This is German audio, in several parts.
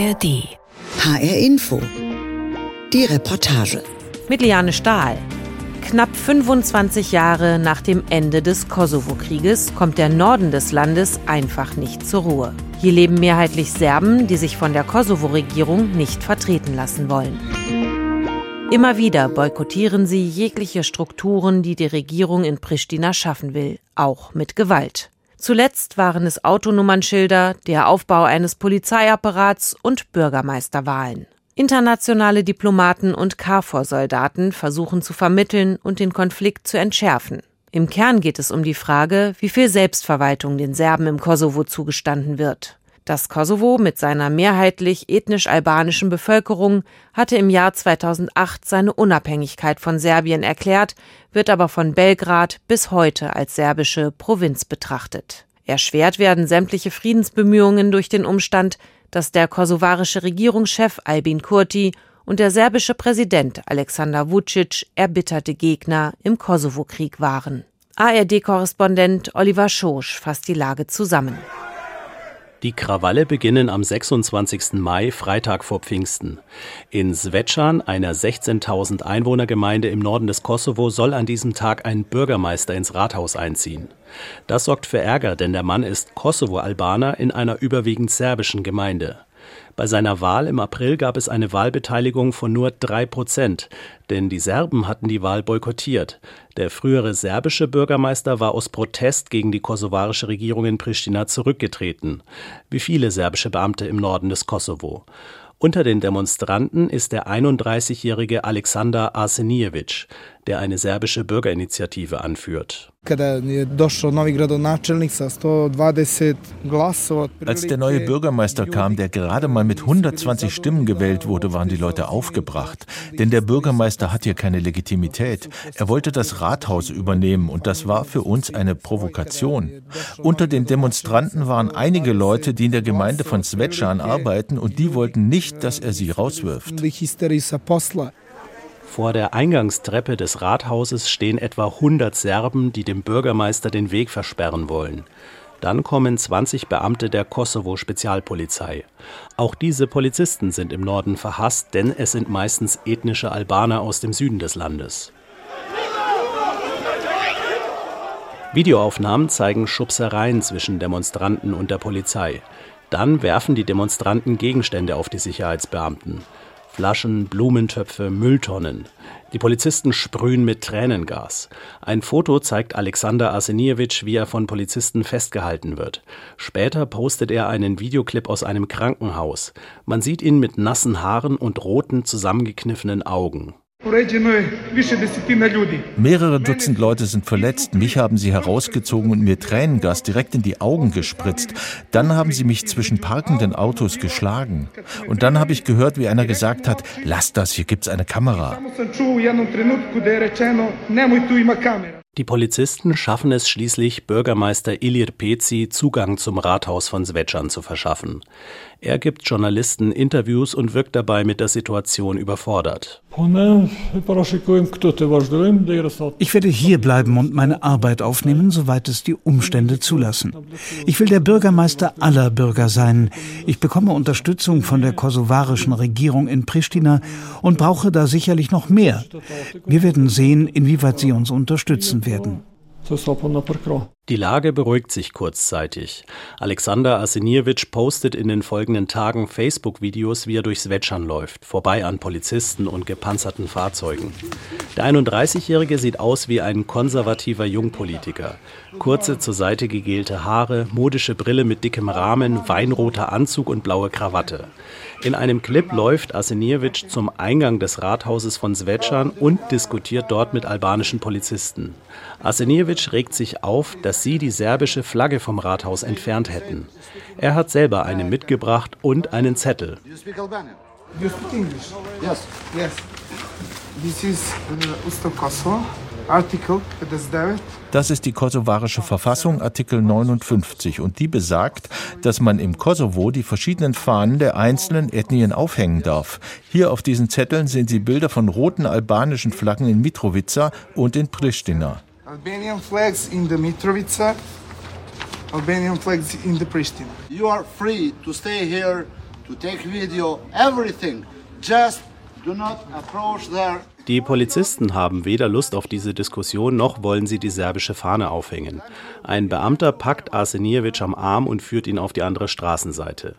ARD. HR Info. Die Reportage. Mit Liane Stahl. Knapp 25 Jahre nach dem Ende des Kosovo-Krieges kommt der Norden des Landes einfach nicht zur Ruhe. Hier leben mehrheitlich Serben, die sich von der Kosovo-Regierung nicht vertreten lassen wollen. Immer wieder boykottieren sie jegliche Strukturen, die die Regierung in Pristina schaffen will, auch mit Gewalt. Zuletzt waren es Autonummernschilder, der Aufbau eines Polizeiapparats und Bürgermeisterwahlen. Internationale Diplomaten und KFOR-Soldaten versuchen zu vermitteln und den Konflikt zu entschärfen. Im Kern geht es um die Frage, wie viel Selbstverwaltung den Serben im Kosovo zugestanden wird. Das Kosovo mit seiner mehrheitlich ethnisch-albanischen Bevölkerung hatte im Jahr 2008 seine Unabhängigkeit von Serbien erklärt, wird aber von Belgrad bis heute als serbische Provinz betrachtet. Erschwert werden sämtliche Friedensbemühungen durch den Umstand, dass der kosovarische Regierungschef Albin Kurti und der serbische Präsident Alexander Vucic erbitterte Gegner im Kosovo-Krieg waren. ARD-Korrespondent Oliver Schosch fasst die Lage zusammen. Die Krawalle beginnen am 26. Mai, Freitag vor Pfingsten. In Svečan, einer 16.000 Einwohnergemeinde im Norden des Kosovo, soll an diesem Tag ein Bürgermeister ins Rathaus einziehen. Das sorgt für Ärger, denn der Mann ist Kosovo-Albaner in einer überwiegend serbischen Gemeinde. Bei seiner Wahl im April gab es eine Wahlbeteiligung von nur drei Prozent, denn die Serben hatten die Wahl boykottiert. Der frühere serbische Bürgermeister war aus Protest gegen die kosovarische Regierung in Pristina zurückgetreten, wie viele serbische Beamte im Norden des Kosovo. Unter den Demonstranten ist der 31-jährige Alexander Arsenijevic, der eine serbische Bürgerinitiative anführt. Als der neue Bürgermeister kam, der gerade mal mit 120 Stimmen gewählt wurde, waren die Leute aufgebracht. Denn der Bürgermeister hat hier keine Legitimität. Er wollte das Rathaus übernehmen und das war für uns eine Provokation. Unter den Demonstranten waren einige Leute, die in der Gemeinde von Svečan arbeiten und die wollten nicht, dass er sie rauswirft. Vor der Eingangstreppe des Rathauses stehen etwa 100 Serben, die dem Bürgermeister den Weg versperren wollen. Dann kommen 20 Beamte der Kosovo-Spezialpolizei. Auch diese Polizisten sind im Norden verhasst, denn es sind meistens ethnische Albaner aus dem Süden des Landes. Videoaufnahmen zeigen Schubsereien zwischen Demonstranten und der Polizei. Dann werfen die Demonstranten Gegenstände auf die Sicherheitsbeamten. Flaschen, Blumentöpfe, Mülltonnen. Die Polizisten sprühen mit Tränengas. Ein Foto zeigt Alexander Arsenijevic, wie er von Polizisten festgehalten wird. Später postet er einen Videoclip aus einem Krankenhaus. Man sieht ihn mit nassen Haaren und roten, zusammengekniffenen Augen. Mehrere Dutzend Leute sind verletzt. Mich haben sie herausgezogen und mir Tränengas direkt in die Augen gespritzt. Dann haben sie mich zwischen parkenden Autos geschlagen. Und dann habe ich gehört, wie einer gesagt hat, lass das, hier gibt's eine Kamera. Die Polizisten schaffen es schließlich, Bürgermeister Ilir Pezi Zugang zum Rathaus von Svečan zu verschaffen. Er gibt Journalisten Interviews und wirkt dabei mit der Situation überfordert. Ich werde hier bleiben und meine Arbeit aufnehmen, soweit es die Umstände zulassen. Ich will der Bürgermeister aller Bürger sein. Ich bekomme Unterstützung von der kosovarischen Regierung in Pristina und brauche da sicherlich noch mehr. Wir werden sehen, inwieweit sie uns unterstützen werden. Die Lage beruhigt sich kurzzeitig. Alexander Arsenijevic postet in den folgenden Tagen Facebook-Videos, wie er durch Svečan läuft, vorbei an Polizisten und gepanzerten Fahrzeugen. Der 31-Jährige sieht aus wie ein konservativer Jungpolitiker. Kurze zur Seite gegelte Haare, modische Brille mit dickem Rahmen, weinroter Anzug und blaue Krawatte. In einem Clip läuft Arsenijevic zum Eingang des Rathauses von Svečan und diskutiert dort mit albanischen Polizisten. Arsenijevic regt sich auf, dass sie die serbische Flagge vom Rathaus entfernt hätten. Er hat selber eine mitgebracht und einen Zettel. Das ist die kosovarische Verfassung, Artikel 59, und die besagt, dass man im Kosovo die verschiedenen Fahnen der einzelnen Ethnien aufhängen darf. Hier auf diesen Zetteln sehen Sie Bilder von roten albanischen Flaggen in Mitrovica und in Pristina. Albanian flags in the Mitrovica, Albanian flags in the Pristina. You are free to stay here to take video, everything. Just do not approach there. Die Polizisten haben weder Lust auf diese Diskussion noch wollen sie die serbische Fahne aufhängen. Ein Beamter packt Arsenijevic am Arm und führt ihn auf die andere Straßenseite.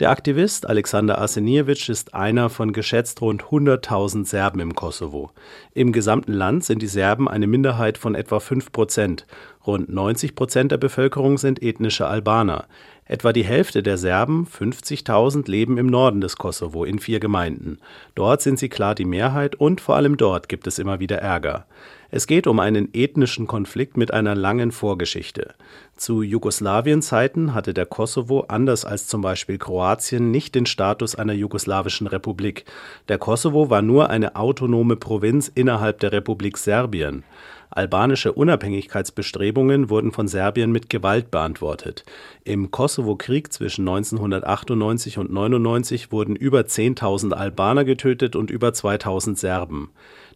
Der Aktivist Alexander Arsenijevic ist einer von geschätzt rund 100.000 Serben im Kosovo. Im gesamten Land sind die Serben eine Minderheit von etwa 5 Prozent. Rund 90 Prozent der Bevölkerung sind ethnische Albaner. Etwa die Hälfte der Serben, 50.000, leben im Norden des Kosovo in vier Gemeinden. Dort sind sie klar die Mehrheit und vor allem dort gibt es immer wieder Ärger. Es geht um einen ethnischen Konflikt mit einer langen Vorgeschichte. Zu Jugoslawien-Zeiten hatte der Kosovo anders als zum Beispiel Kroatien nicht den Status einer jugoslawischen Republik. Der Kosovo war nur eine autonome Provinz innerhalb der Republik Serbien. Albanische Unabhängigkeitsbestrebungen wurden von Serbien mit Gewalt beantwortet. Im Kosovo-Krieg zwischen 1998 und 1999 wurden über 10.000 Albaner getötet und über 2.000 Serben.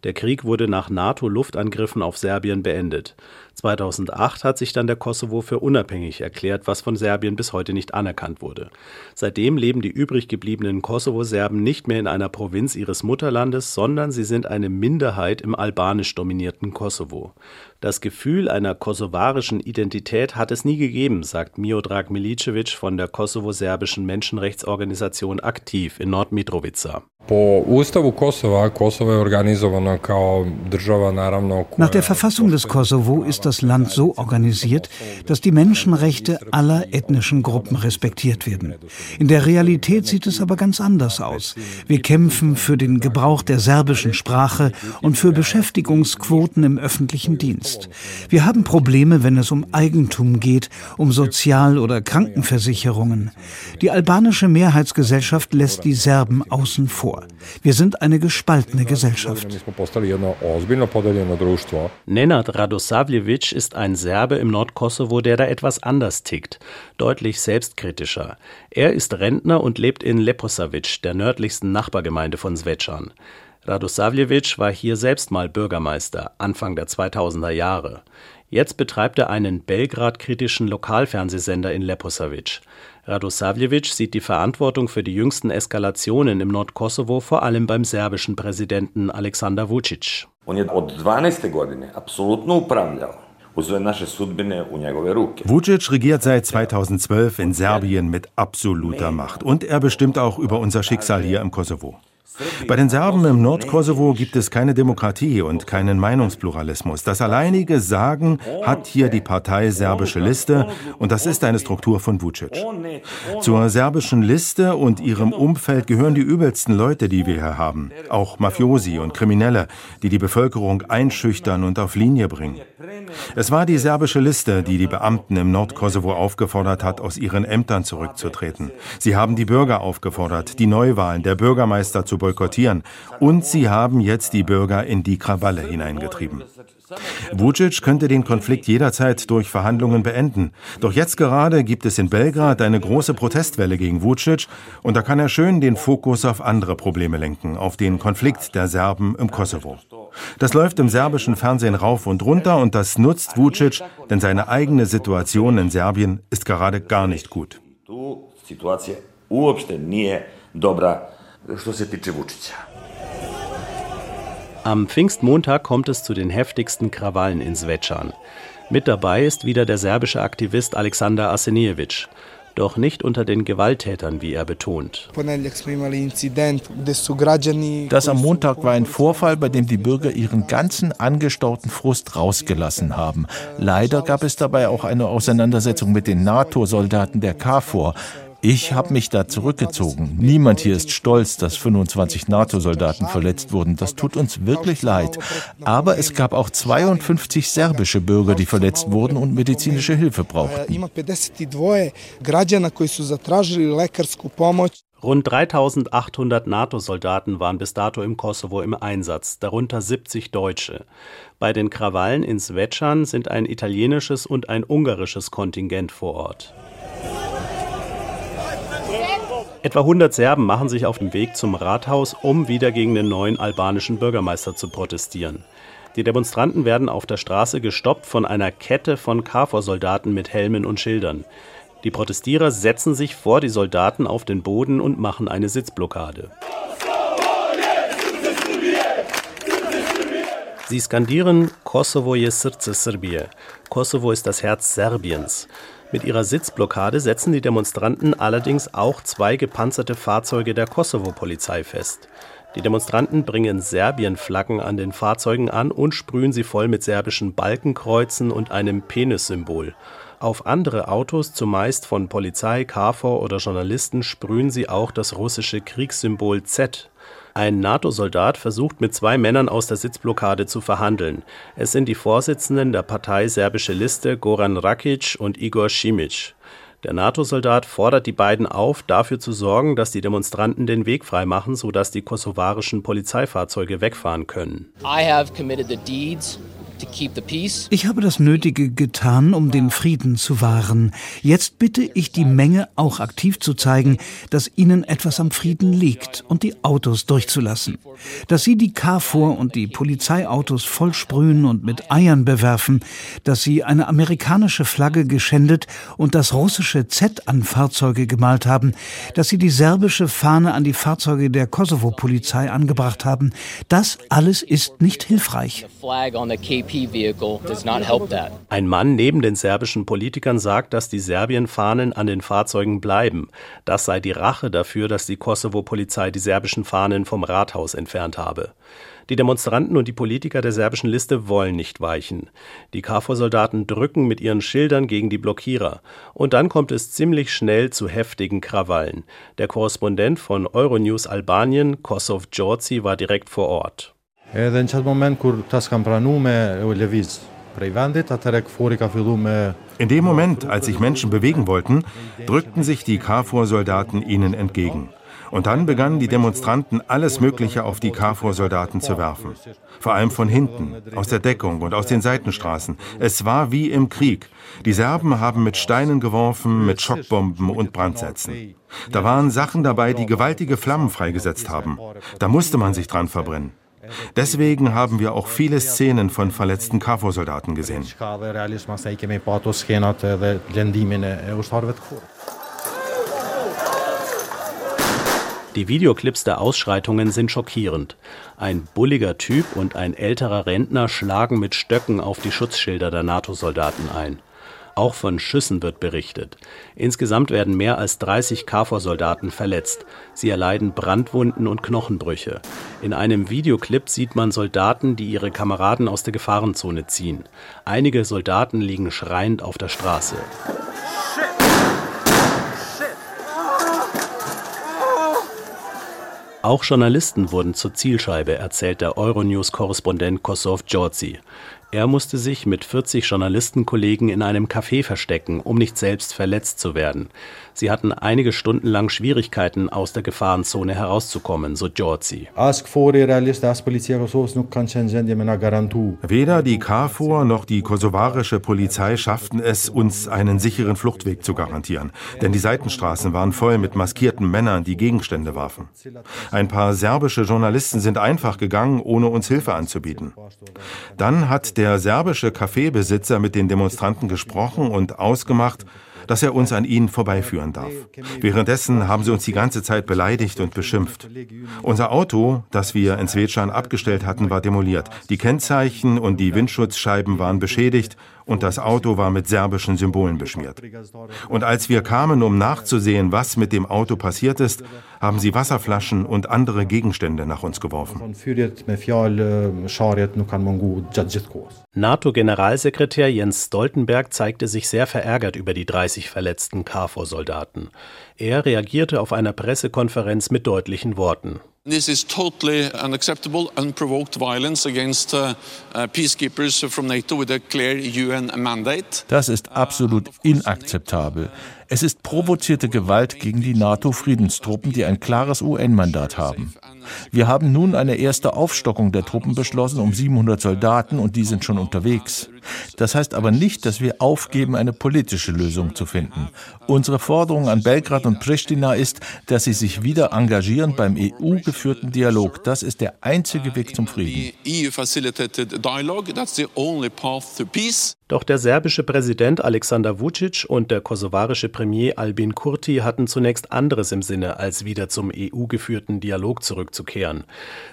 Der Krieg wurde nach NATO-Luftangriffen auf Serbien beendet. 2008 hat sich dann der Kosovo für unabhängig erklärt, was von Serbien bis heute nicht anerkannt wurde. Seitdem leben die übrig gebliebenen Kosovo-Serben nicht mehr in einer Provinz ihres Mutterlandes, sondern sie sind eine Minderheit im albanisch dominierten Kosovo. Das Gefühl einer kosovarischen Identität hat es nie gegeben, sagt Miodrag Milicevic von der kosovo-serbischen Menschenrechtsorganisation Aktiv in Nordmitrovica. Nach der Verfassung des Kosovo ist das Land so organisiert, dass die Menschenrechte aller ethnischen Gruppen respektiert werden. In der Realität sieht es aber ganz anders aus. Wir kämpfen für den Gebrauch der serbischen Sprache und für Beschäftigungsquoten im öffentlichen Dienst. Wir haben Probleme, wenn es um Eigentum geht, um Sozial- oder Krankenversicherungen. Die albanische Mehrheitsgesellschaft lässt die Serben außen vor. Wir sind eine gespaltene Gesellschaft. Nenad Radosavljevic ist ein Serbe im Nordkosovo, der da etwas anders tickt, deutlich selbstkritischer. Er ist Rentner und lebt in Leposavic, der nördlichsten Nachbargemeinde von Zvečan. Radosavljevic war hier selbst mal Bürgermeister, Anfang der 2000er Jahre. Jetzt betreibt er einen Belgrad-kritischen Lokalfernsehsender in Leposavic. Radosavljevic sieht die Verantwortung für die jüngsten Eskalationen im Nordkosovo vor allem beim serbischen Präsidenten Aleksandar Vučić. Vucic regiert seit 2012 in Serbien mit absoluter Macht und er bestimmt auch über unser Schicksal hier im Kosovo. Bei den Serben im Nordkosovo gibt es keine Demokratie und keinen Meinungspluralismus. Das alleinige Sagen hat hier die Partei Serbische Liste und das ist eine Struktur von Vucic. Zur serbischen Liste und ihrem Umfeld gehören die übelsten Leute, die wir hier haben. Auch Mafiosi und Kriminelle, die die Bevölkerung einschüchtern und auf Linie bringen. Es war die serbische Liste, die die Beamten im Nordkosovo aufgefordert hat, aus ihren Ämtern zurückzutreten. Sie haben die Bürger aufgefordert, die Neuwahlen der Bürgermeister zu boykottieren. Und sie haben jetzt die Bürger in die Krawalle hineingetrieben. Vucic könnte den Konflikt jederzeit durch Verhandlungen beenden. Doch jetzt gerade gibt es in Belgrad eine große Protestwelle gegen Vucic und da kann er schön den Fokus auf andere Probleme lenken, auf den Konflikt der Serben im Kosovo. Das läuft im serbischen Fernsehen rauf und runter und das nutzt Vucic, denn seine eigene Situation in Serbien ist gerade gar nicht gut. Situacija uopšte nije dobra što se tiče Vučića. Am Pfingstmontag kommt es zu den heftigsten Krawallen in Svečan. Mit dabei ist wieder der serbische Aktivist Alexander Arsenijevic. Doch nicht unter den Gewalttätern, wie er betont. Das am Montag war ein Vorfall, bei dem die Bürger ihren ganzen angestauten Frust rausgelassen haben. Leider gab es dabei auch eine Auseinandersetzung mit den NATO-Soldaten der KFOR. Ich habe mich da zurückgezogen. Niemand hier ist stolz, dass 25 NATO-Soldaten verletzt wurden. Das tut uns wirklich leid. Aber es gab auch 52 serbische Bürger, die verletzt wurden und medizinische Hilfe brauchten. Rund 3800 NATO-Soldaten waren bis dato im Kosovo im Einsatz, darunter 70 Deutsche. Bei den Krawallen in Svečan sind ein italienisches und ein ungarisches Kontingent vor Ort. Etwa 100 Serben machen sich auf den Weg zum Rathaus, um wieder gegen den neuen albanischen Bürgermeister zu protestieren. Die Demonstranten werden auf der Straße gestoppt von einer Kette von KFOR-Soldaten mit Helmen und Schildern. Die Protestierer setzen sich vor die Soldaten auf den Boden und machen eine Sitzblockade. Sie skandieren Kosovo je srce Srbije. Kosovo ist das Herz Serbiens. Mit ihrer Sitzblockade setzen die Demonstranten allerdings auch zwei gepanzerte Fahrzeuge der Kosovo-Polizei fest. Die Demonstranten bringen Serbien-Flaggen an den Fahrzeugen an und sprühen sie voll mit serbischen Balkenkreuzen und einem Penissymbol. Auf andere Autos, zumeist von Polizei, KFOR oder Journalisten, sprühen sie auch das russische Kriegssymbol Z. Ein NATO-Soldat versucht mit zwei Männern aus der Sitzblockade zu verhandeln. Es sind die Vorsitzenden der Partei Serbische Liste Goran Rakic und Igor Simic. Der NATO-Soldat fordert die beiden auf, dafür zu sorgen, dass die Demonstranten den Weg freimachen, sodass die kosovarischen Polizeifahrzeuge wegfahren können. I have committed the deeds ich habe das Nötige getan, um den Frieden zu wahren. Jetzt bitte ich die Menge auch aktiv zu zeigen, dass ihnen etwas am Frieden liegt und die Autos durchzulassen. Dass sie die KFOR und die Polizeiautos vollsprühen und mit Eiern bewerfen, dass sie eine amerikanische Flagge geschändet und das russische Z an Fahrzeuge gemalt haben, dass sie die serbische Fahne an die Fahrzeuge der Kosovo-Polizei angebracht haben, das alles ist nicht hilfreich. Ein Mann neben den serbischen Politikern sagt, dass die Serbien-Fahnen an den Fahrzeugen bleiben. Das sei die Rache dafür, dass die Kosovo-Polizei die serbischen Fahnen vom Rathaus entfernt habe. Die Demonstranten und die Politiker der serbischen Liste wollen nicht weichen. Die KFOR-Soldaten drücken mit ihren Schildern gegen die Blockierer. Und dann kommt es ziemlich schnell zu heftigen Krawallen. Der Korrespondent von Euronews Albanien, Kosov Djorci, war direkt vor Ort. Edhe në qatë moment kur tas kam pranu me u leviz prej vendit, atëre këfori ka fillu me In dem Moment, als sich Menschen bewegen wollten, drückten sich die KFOR-Soldaten ihnen entgegen. Und dann begannen die Demonstranten alles Mögliche auf die KFOR-Soldaten zu werfen. Vor allem von hinten, aus der Deckung und aus den Seitenstraßen. Es war wie im Krieg. Die Serben haben mit Steinen geworfen, mit Schockbomben und Brandsätzen. Da waren Sachen dabei, die gewaltige Flammen freigesetzt haben. Da musste man sich dran verbrennen. Deswegen haben wir auch viele Szenen von verletzten KFOR-Soldaten gesehen. Die Videoclips der Ausschreitungen sind schockierend. Ein bulliger Typ und ein älterer Rentner schlagen mit Stöcken auf die Schutzschilder der NATO-Soldaten ein. Auch von Schüssen wird berichtet. Insgesamt werden mehr als 30 KFOR-Soldaten verletzt. Sie erleiden Brandwunden und Knochenbrüche. In einem Videoclip sieht man Soldaten, die ihre Kameraden aus der Gefahrenzone ziehen. Einige Soldaten liegen schreiend auf der Straße. Auch Journalisten wurden zur Zielscheibe, erzählt der Euronews-Korrespondent Kosov Djordzi. Er musste sich mit 40 Journalistenkollegen in einem Café verstecken, um nicht selbst verletzt zu werden. Sie hatten einige Stunden lang Schwierigkeiten, aus der Gefahrenzone herauszukommen, so Giorgi. Weder die KFOR noch die kosovarische Polizei schafften es, uns einen sicheren Fluchtweg zu garantieren. Denn die Seitenstraßen waren voll mit maskierten Männern, die Gegenstände warfen. Ein paar serbische Journalisten sind einfach gegangen, ohne uns Hilfe anzubieten. Dann hat der der serbische Kaffeebesitzer mit den Demonstranten gesprochen und ausgemacht, dass er uns an ihnen vorbeiführen darf. Währenddessen haben sie uns die ganze Zeit beleidigt und beschimpft. Unser Auto, das wir in Svečan abgestellt hatten, war demoliert. Die Kennzeichen und die Windschutzscheiben waren beschädigt und das Auto war mit serbischen Symbolen beschmiert. Und als wir kamen, um nachzusehen, was mit dem Auto passiert ist, haben sie Wasserflaschen und andere Gegenstände nach uns geworfen. NATO-Generalsekretär Jens Stoltenberg zeigte sich sehr verärgert über die 30 verletzten KFOR-Soldaten. Er reagierte auf einer Pressekonferenz mit deutlichen Worten. This is totally unacceptable, unprovoked violence against uh, uh, peacekeepers from NATO with a clear UN mandate. Das ist absolut inakzeptabel. Es ist provozierte Gewalt gegen die NATO-Friedenstruppen, die ein klares UN-Mandat haben. Wir haben nun eine erste Aufstockung der Truppen beschlossen um 700 Soldaten und die sind schon unterwegs. Das heißt aber nicht, dass wir aufgeben, eine politische Lösung zu finden. Unsere Forderung an Belgrad und Pristina ist, dass sie sich wieder engagieren beim EU-geführten Dialog. Das ist der einzige Weg zum Frieden. Doch der serbische Präsident Alexander Vucic und der kosovarische Premier Albin Kurti hatten zunächst anderes im Sinne, als wieder zum EU-geführten Dialog zurückzukehren.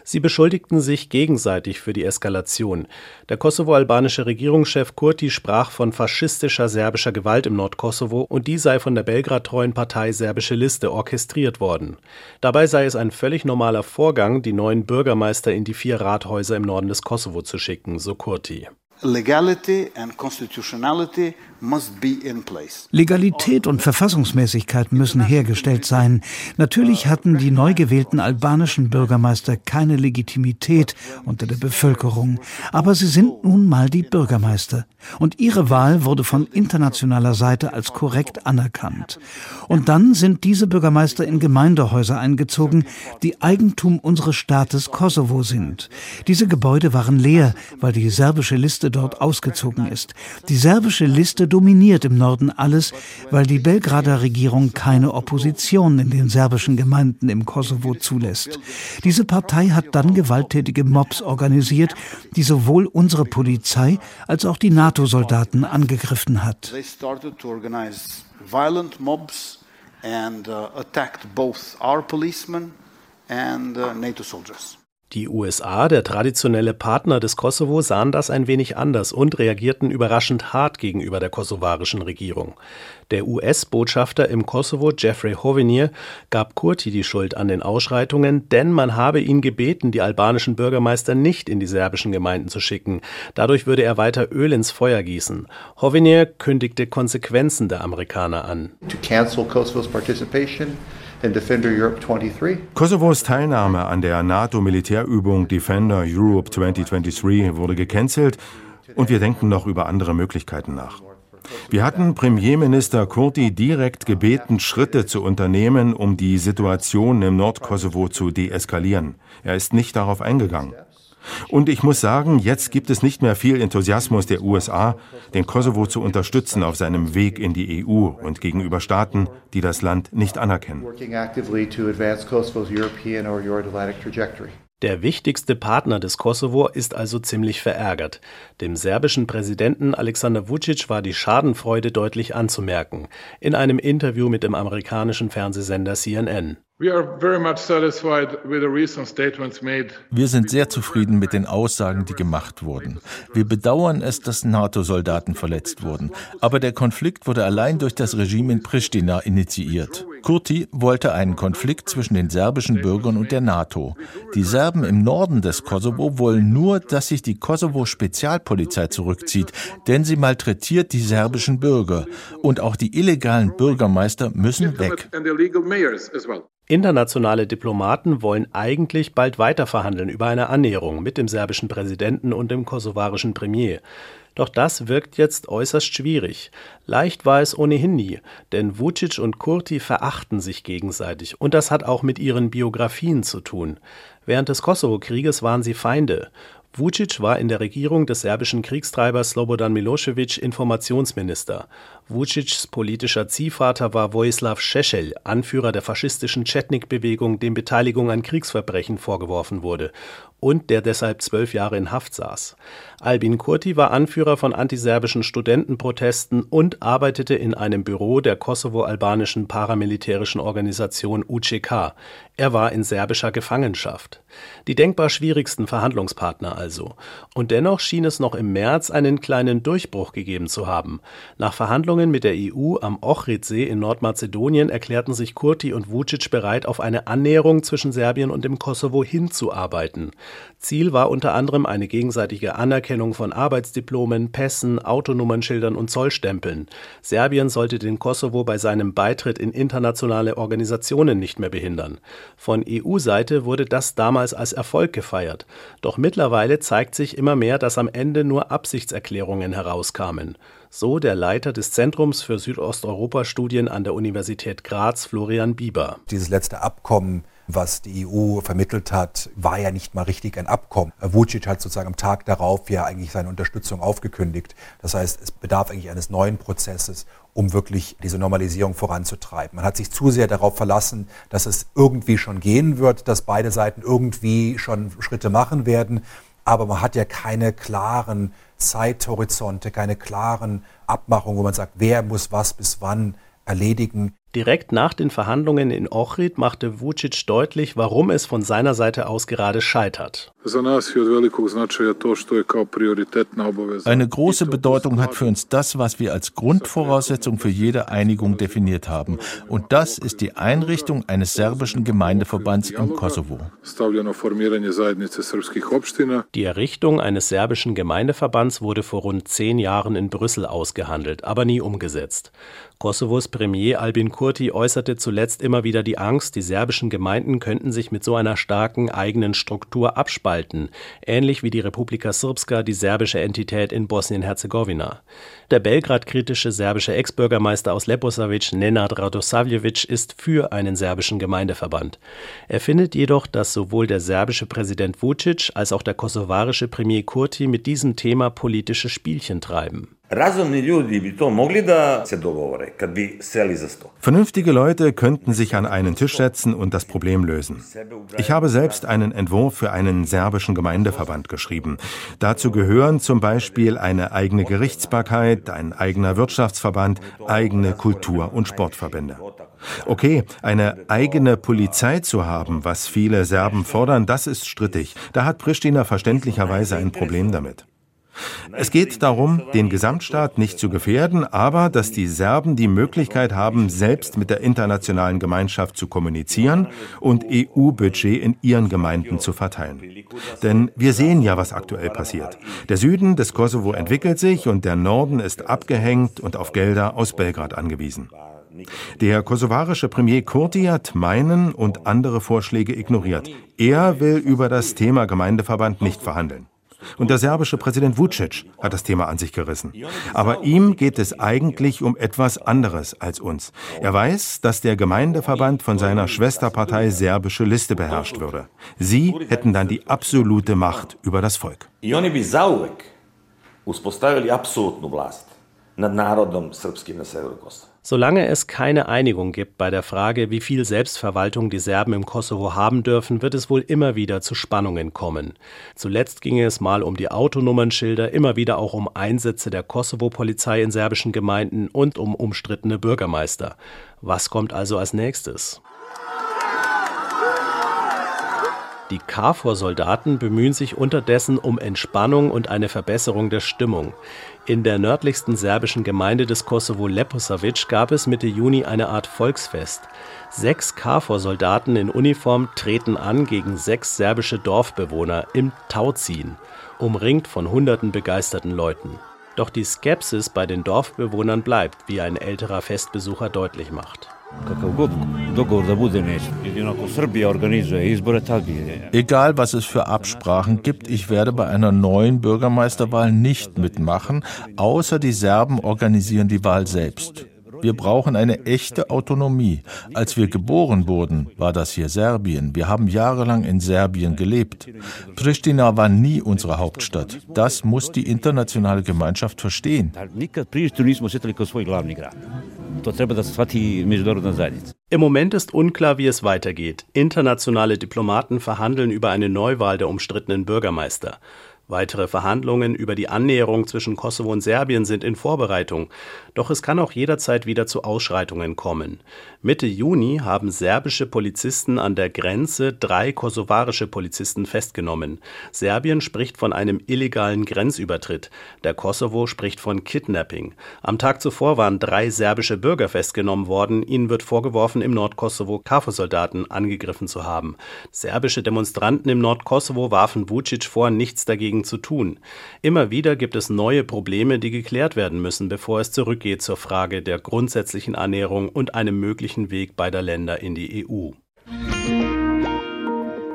Sie beschuldigten sich gegenseitig für die Eskalation. Der kosovo-albanische Regierungschef Kurti sprach von faschistischer serbischer Gewalt im Nordkosovo und die sei von der Belgrad-treuen Partei Serbische Liste orchestriert worden. Dabei sei es ein völlig normaler Vorgang, die neuen Bürgermeister in die vier Rathäuser im Norden des Kosovo zu schicken, so Kurti. Legality and constitutionality Legalität und Verfassungsmäßigkeit müssen hergestellt sein. Natürlich hatten die neu gewählten albanischen Bürgermeister keine Legitimität unter der Bevölkerung, aber sie sind nun mal die Bürgermeister. Und ihre Wahl wurde von internationaler Seite als korrekt anerkannt. Und dann sind diese Bürgermeister in Gemeindehäuser eingezogen, die Eigentum unseres Staates Kosovo sind. Diese Gebäude waren leer, weil die serbische Liste dort ausgezogen ist. Die serbische Liste dominiert im Norden alles, weil die Belgrader Regierung keine Opposition in den serbischen Gemeinden im Kosovo zulässt. Diese Partei hat dann gewalttätige Mobs organisiert, die sowohl unsere Polizei als auch die NATO-Soldaten angegriffen hat. And uh, attacked both our policemen and uh, NATO soldiers. Die USA, der traditionelle Partner des Kosovo, sahen das ein wenig anders und reagierten überraschend hart gegenüber der kosovarischen Regierung. Der US-Botschafter im Kosovo, Jeffrey Hovenier, gab Kurti die Schuld an den Ausschreitungen, denn man habe ihn gebeten, die albanischen Bürgermeister nicht in die serbischen Gemeinden zu schicken. Dadurch würde er weiter Öl ins Feuer gießen. Hovenier kündigte Konsequenzen der Amerikaner an. To cancel Kosovo's participation Kosovos Teilnahme an der NATO-Militärübung Defender Europe 2023 wurde gecancelt und wir denken noch über andere Möglichkeiten nach. Wir hatten Premierminister Kurti direkt gebeten, Schritte zu unternehmen, um die Situation im Nordkosovo zu deeskalieren. Er ist nicht darauf eingegangen. Und ich muss sagen, jetzt gibt es nicht mehr viel Enthusiasmus der USA, den Kosovo zu unterstützen auf seinem Weg in die EU und gegenüber Staaten, die das Land nicht anerkennen. Der wichtigste Partner des Kosovo ist also ziemlich verärgert. Dem serbischen Präsidenten Alexander Vucic war die Schadenfreude deutlich anzumerken, in einem Interview mit dem amerikanischen Fernsehsender CNN. Wir sind sehr zufrieden mit den Aussagen, die gemacht wurden. Wir bedauern es, dass NATO-Soldaten verletzt wurden. Aber der Konflikt wurde allein durch das Regime in Pristina initiiert. Kurti wollte einen Konflikt zwischen den serbischen Bürgern und der NATO. Die Serben im Norden des Kosovo wollen nur, dass sich die Kosovo-Spezialpolizei zurückzieht, denn sie malträtiert die serbischen Bürger. Und auch die illegalen Bürgermeister müssen weg. Internationale Diplomaten wollen eigentlich bald weiterverhandeln über eine Annäherung mit dem serbischen Präsidenten und dem kosovarischen Premier. Doch das wirkt jetzt äußerst schwierig. Leicht war es ohnehin nie, denn Vucic und Kurti verachten sich gegenseitig und das hat auch mit ihren Biografien zu tun. Während des Kosovo-Krieges waren sie Feinde. Vucic war in der Regierung des serbischen Kriegstreibers Slobodan Milosevic Informationsminister. Vucics politischer Ziehvater war Vojislav Šešelj, Anführer der faschistischen Chetnik-Bewegung, dem Beteiligung an Kriegsverbrechen vorgeworfen wurde und der deshalb zwölf Jahre in Haft saß. Albin Kurti war Anführer von antiserbischen Studentenprotesten und arbeitete in einem Büro der kosovo-albanischen paramilitärischen Organisation UCK. Er war in serbischer Gefangenschaft. Die denkbar schwierigsten Verhandlungspartner also. Und dennoch schien es noch im März einen kleinen Durchbruch gegeben zu haben. Nach Verhandlungen mit der EU am Ochridsee in Nordmazedonien erklärten sich Kurti und Vucic bereit, auf eine Annäherung zwischen Serbien und dem Kosovo hinzuarbeiten. Ziel war unter anderem eine gegenseitige Anerkennung von Arbeitsdiplomen, Pässen, Autonummernschildern und Zollstempeln. Serbien sollte den Kosovo bei seinem Beitritt in internationale Organisationen nicht mehr behindern. Von EU-Seite wurde das damals als Erfolg gefeiert. Doch mittlerweile zeigt sich immer mehr, dass am Ende nur Absichtserklärungen herauskamen. So der Leiter des Zentrums für Südosteuropa-Studien an der Universität Graz, Florian Bieber. Dieses letzte Abkommen was die EU vermittelt hat, war ja nicht mal richtig ein Abkommen. Vucic hat sozusagen am Tag darauf ja eigentlich seine Unterstützung aufgekündigt. Das heißt, es bedarf eigentlich eines neuen Prozesses, um wirklich diese Normalisierung voranzutreiben. Man hat sich zu sehr darauf verlassen, dass es irgendwie schon gehen wird, dass beide Seiten irgendwie schon Schritte machen werden. Aber man hat ja keine klaren Zeithorizonte, keine klaren Abmachungen, wo man sagt, wer muss was bis wann erledigen. Direkt nach den Verhandlungen in Ohrid machte Vucic deutlich, warum es von seiner Seite aus gerade scheitert. Eine große Bedeutung hat für uns das, was wir als Grundvoraussetzung für jede Einigung definiert haben. Und das ist die Einrichtung eines serbischen Gemeindeverbands im Kosovo. Die Errichtung eines serbischen Gemeindeverbands wurde vor rund zehn Jahren in Brüssel ausgehandelt, aber nie umgesetzt. Kosovos Premier Albin Kurti äußerte zuletzt immer wieder die Angst, die serbischen Gemeinden könnten sich mit so einer starken eigenen Struktur abspalten, ähnlich wie die Republika Srpska, die serbische Entität in Bosnien-Herzegowina. Der Belgrad-kritische serbische Ex-Bürgermeister aus Leposavic, Nenad Radosavljevic, ist für einen serbischen Gemeindeverband. Er findet jedoch, dass sowohl der serbische Präsident Vucic als auch der kosovarische Premier Kurti mit diesem Thema politische Spielchen treiben. Vernünftige Leute könnten sich an einen Tisch setzen und das Problem lösen. Ich habe selbst einen Entwurf für einen serbischen Gemeindeverband geschrieben. Dazu gehören zum Beispiel eine eigene Gerichtsbarkeit, ein eigener Wirtschaftsverband, eigene Kultur- und Sportverbände. Okay, eine eigene Polizei zu haben, was viele Serben fordern, das ist strittig. Da hat Pristina verständlicherweise ein Problem damit. Es geht darum, den Gesamtstaat nicht zu gefährden, aber dass die Serben die Möglichkeit haben, selbst mit der internationalen Gemeinschaft zu kommunizieren und EU-Budget in ihren Gemeinden zu verteilen. Denn wir sehen ja, was aktuell passiert. Der Süden des Kosovo entwickelt sich und der Norden ist abgehängt und auf Gelder aus Belgrad angewiesen. Der kosovarische Premier Kurti hat meinen und andere Vorschläge ignoriert. Er will über das Thema Gemeindeverband nicht verhandeln. Und der serbische Präsident Vucic hat das Thema an sich gerissen. Aber ihm geht es eigentlich um etwas anderes als uns. Er weiß, dass der Gemeindeverband von seiner Schwesterpartei serbische Liste beherrscht würde. Sie hätten dann die absolute Macht über das Volk. uspostavili apsolutnu vlast nad narodom srpskim na severu Kosova. Solange es keine Einigung gibt bei der Frage, wie viel Selbstverwaltung die Serben im Kosovo haben dürfen, wird es wohl immer wieder zu Spannungen kommen. Zuletzt ging es mal um die Autonummernschilder, immer wieder auch um Einsätze der Kosovo-Polizei in serbischen Gemeinden und um umstrittene Bürgermeister. Was kommt also als nächstes? Die KFOR-Soldaten bemühen sich unterdessen um Entspannung und eine Verbesserung der Stimmung. In der nördlichsten serbischen Gemeinde des Kosovo Leposavic gab es Mitte Juni eine Art Volksfest. Sechs KFOR-Soldaten in Uniform treten an gegen sechs serbische Dorfbewohner im Tauziehen, umringt von hunderten begeisterten Leuten. Doch die Skepsis bei den Dorfbewohnern bleibt, wie ein älterer Festbesucher deutlich macht. Egal, was es für Absprachen gibt, ich werde bei einer neuen Bürgermeisterwahl nicht mitmachen, außer die Serben organisieren die Wahl selbst. Wir brauchen eine echte Autonomie. Als wir geboren wurden, war das hier Serbien. Wir haben jahrelang in Serbien gelebt. Pristina war nie unsere Hauptstadt. Das muss die internationale Gemeinschaft verstehen. Im Moment ist unklar, wie es weitergeht. Internationale Diplomaten verhandeln über eine Neuwahl der umstrittenen Bürgermeister. Weitere Verhandlungen über die Annäherung zwischen Kosovo und Serbien sind in Vorbereitung, doch es kann auch jederzeit wieder zu Ausschreitungen kommen. Mitte Juni haben serbische Polizisten an der Grenze drei kosovarische Polizisten festgenommen. Serbien spricht von einem illegalen Grenzübertritt, der Kosovo spricht von Kidnapping. Am Tag zuvor waren drei serbische Bürger festgenommen worden, ihnen wird vorgeworfen, im Nordkosovo KFOR-Soldaten angegriffen zu haben. Serbische Demonstranten im Nordkosovo warfen Vucic vor, nichts dagegen dagegen zu tun. Immer wieder gibt es neue Probleme, die geklärt werden müssen, bevor es zurückgeht zur Frage der grundsätzlichen Annäherung und einem möglichen Weg beider Länder in die EU.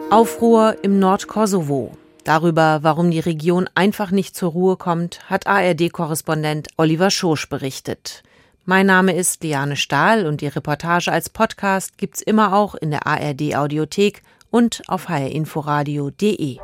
Aufruhr im Nordkosovo. Darüber, warum die Region einfach nicht zur Ruhe kommt, hat ARD-Korrespondent Oliver Schosch berichtet. Mein Name ist Liane Stahl und die Reportage als Podcast gibt's immer auch in der ARD Audiothek und auf hrinforadio.de.